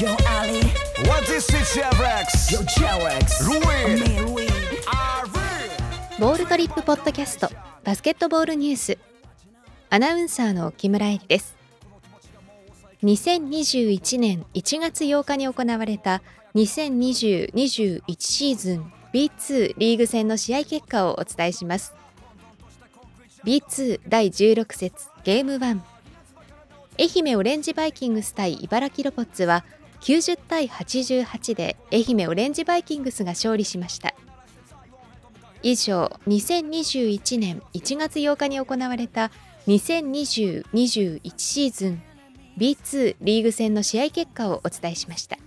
Yo Ali. What is it, Rex? Yo. Me Ruin. ボールトリップポッドキャストバスケットボールニュース。アナウンサーの木村恵里です。2021年1月8日に行われた2020-21シーズン B2 リーグ戦の試合結果をお伝えします。B2 第16節ゲーム1愛媛オレンジバイキングス対茨城ロボッツは90対88で愛媛オレンジバイキングスが勝利しました以上2021年1月8日に行われた2020-21シーズン B2 リーグ戦の試合結果をお伝えしました。